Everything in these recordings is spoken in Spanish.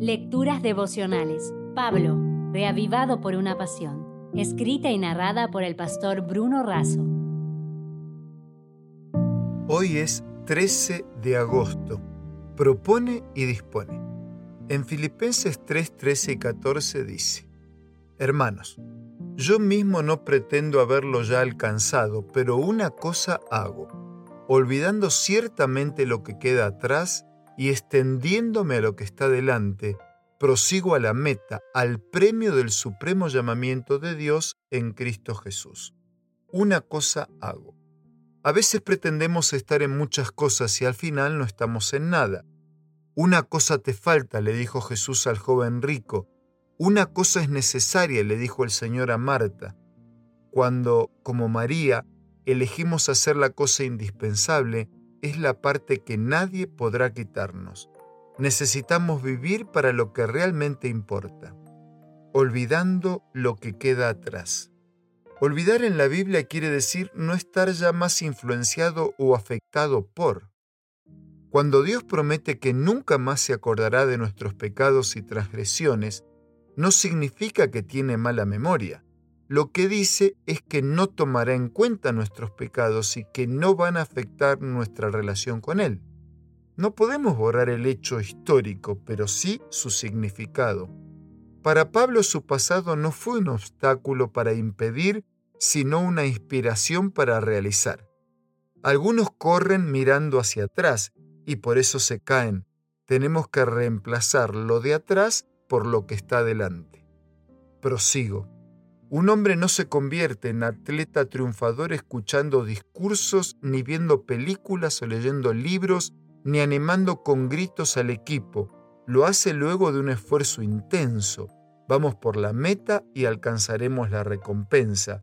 Lecturas devocionales. Pablo, reavivado por una pasión. Escrita y narrada por el pastor Bruno Razo. Hoy es 13 de agosto. Propone y dispone. En Filipenses 3, 13 y 14 dice, Hermanos, yo mismo no pretendo haberlo ya alcanzado, pero una cosa hago, olvidando ciertamente lo que queda atrás y extendiéndome a lo que está delante, prosigo a la meta, al premio del supremo llamamiento de Dios en Cristo Jesús. Una cosa hago. A veces pretendemos estar en muchas cosas y al final no estamos en nada. Una cosa te falta, le dijo Jesús al joven rico. Una cosa es necesaria, le dijo el Señor a Marta. Cuando, como María, elegimos hacer la cosa indispensable, es la parte que nadie podrá quitarnos. Necesitamos vivir para lo que realmente importa, olvidando lo que queda atrás. Olvidar en la Biblia quiere decir no estar ya más influenciado o afectado por. Cuando Dios promete que nunca más se acordará de nuestros pecados y transgresiones, no significa que tiene mala memoria lo que dice es que no tomará en cuenta nuestros pecados y que no van a afectar nuestra relación con Él. No podemos borrar el hecho histórico, pero sí su significado. Para Pablo su pasado no fue un obstáculo para impedir, sino una inspiración para realizar. Algunos corren mirando hacia atrás y por eso se caen. Tenemos que reemplazar lo de atrás por lo que está delante. Prosigo. Un hombre no se convierte en atleta triunfador escuchando discursos, ni viendo películas o leyendo libros, ni animando con gritos al equipo. Lo hace luego de un esfuerzo intenso. Vamos por la meta y alcanzaremos la recompensa.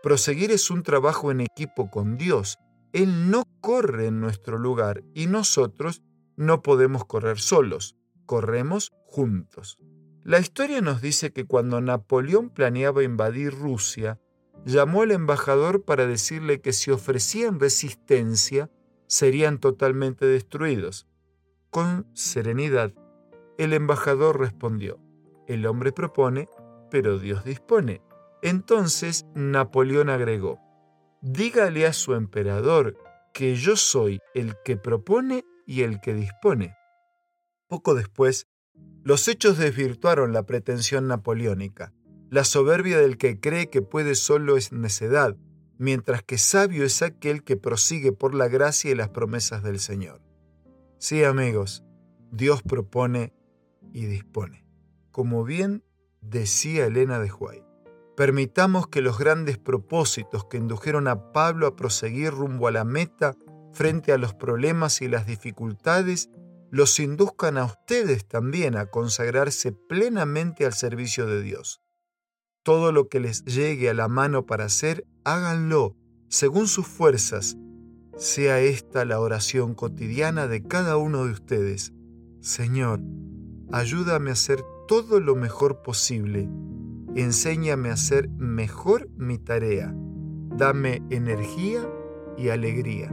Proseguir es un trabajo en equipo con Dios. Él no corre en nuestro lugar y nosotros no podemos correr solos. Corremos juntos. La historia nos dice que cuando Napoleón planeaba invadir Rusia, llamó al embajador para decirle que si ofrecían resistencia, serían totalmente destruidos. Con serenidad, el embajador respondió, el hombre propone, pero Dios dispone. Entonces Napoleón agregó, dígale a su emperador que yo soy el que propone y el que dispone. Poco después, los hechos desvirtuaron la pretensión napoleónica. La soberbia del que cree que puede solo es necedad, mientras que sabio es aquel que prosigue por la gracia y las promesas del Señor. Sí, amigos, Dios propone y dispone. Como bien decía Elena de Huay, permitamos que los grandes propósitos que indujeron a Pablo a proseguir rumbo a la meta frente a los problemas y las dificultades los induzcan a ustedes también a consagrarse plenamente al servicio de Dios. Todo lo que les llegue a la mano para hacer, háganlo según sus fuerzas. Sea esta la oración cotidiana de cada uno de ustedes. Señor, ayúdame a hacer todo lo mejor posible. Enséñame a hacer mejor mi tarea. Dame energía y alegría.